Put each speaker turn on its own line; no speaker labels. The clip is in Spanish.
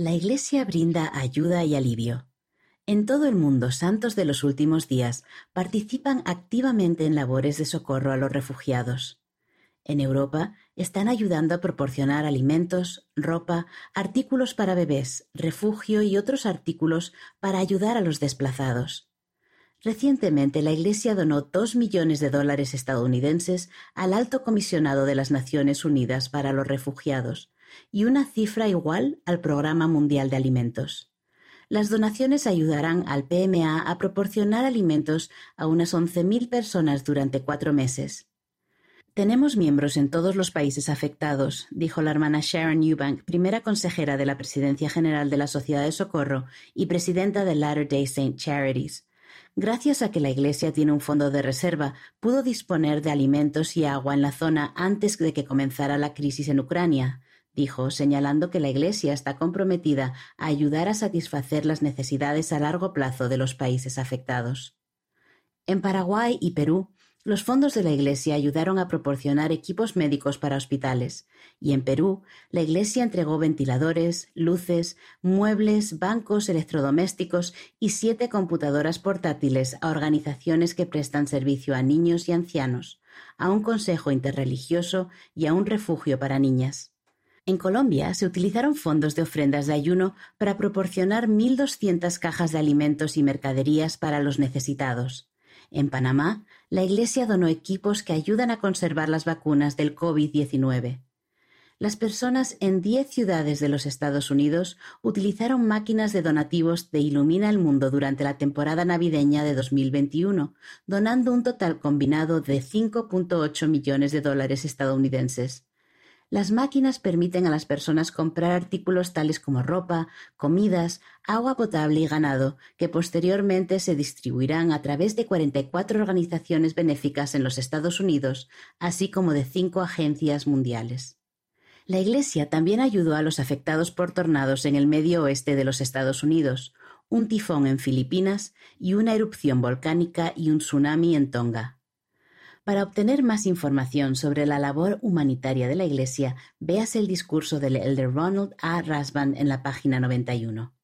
La Iglesia brinda ayuda y alivio. En todo el mundo, santos de los últimos días participan activamente en labores de socorro a los refugiados. En Europa están ayudando a proporcionar alimentos, ropa, artículos para bebés, refugio y otros artículos para ayudar a los desplazados. Recientemente la Iglesia donó dos millones de dólares estadounidenses al Alto Comisionado de las Naciones Unidas para los Refugiados y una cifra igual al Programa Mundial de Alimentos. Las donaciones ayudarán al PMA a proporcionar alimentos a unas 11.000 personas durante cuatro meses. Tenemos miembros en todos los países afectados, dijo la hermana Sharon Eubank, primera consejera de la Presidencia General de la Sociedad de Socorro y presidenta de Latter-day Saint Charities. Gracias a que la Iglesia tiene un fondo de reserva, pudo disponer de alimentos y agua en la zona antes de que comenzara la crisis en Ucrania, dijo, señalando que la Iglesia está comprometida a ayudar a satisfacer las necesidades a largo plazo de los países afectados. En Paraguay y Perú, los fondos de la Iglesia ayudaron a proporcionar equipos médicos para hospitales, y en Perú la Iglesia entregó ventiladores, luces, muebles, bancos electrodomésticos y siete computadoras portátiles a organizaciones que prestan servicio a niños y ancianos, a un consejo interreligioso y a un refugio para niñas. En Colombia se utilizaron fondos de ofrendas de ayuno para proporcionar 1.200 cajas de alimentos y mercaderías para los necesitados. En Panamá, la Iglesia donó equipos que ayudan a conservar las vacunas del COVID-19. Las personas en diez ciudades de los Estados Unidos utilizaron máquinas de donativos de Ilumina el Mundo durante la temporada navideña de 2021, donando un total combinado de 5.8 millones de dólares estadounidenses. Las máquinas permiten a las personas comprar artículos tales como ropa, comidas, agua potable y ganado, que posteriormente se distribuirán a través de 44 organizaciones benéficas en los Estados Unidos, así como de cinco agencias mundiales. La Iglesia también ayudó a los afectados por tornados en el medio oeste de los Estados Unidos, un tifón en Filipinas y una erupción volcánica y un tsunami en Tonga. Para obtener más información sobre la labor humanitaria de la Iglesia, véase el discurso del elder Ronald A. Rasband en la página 91.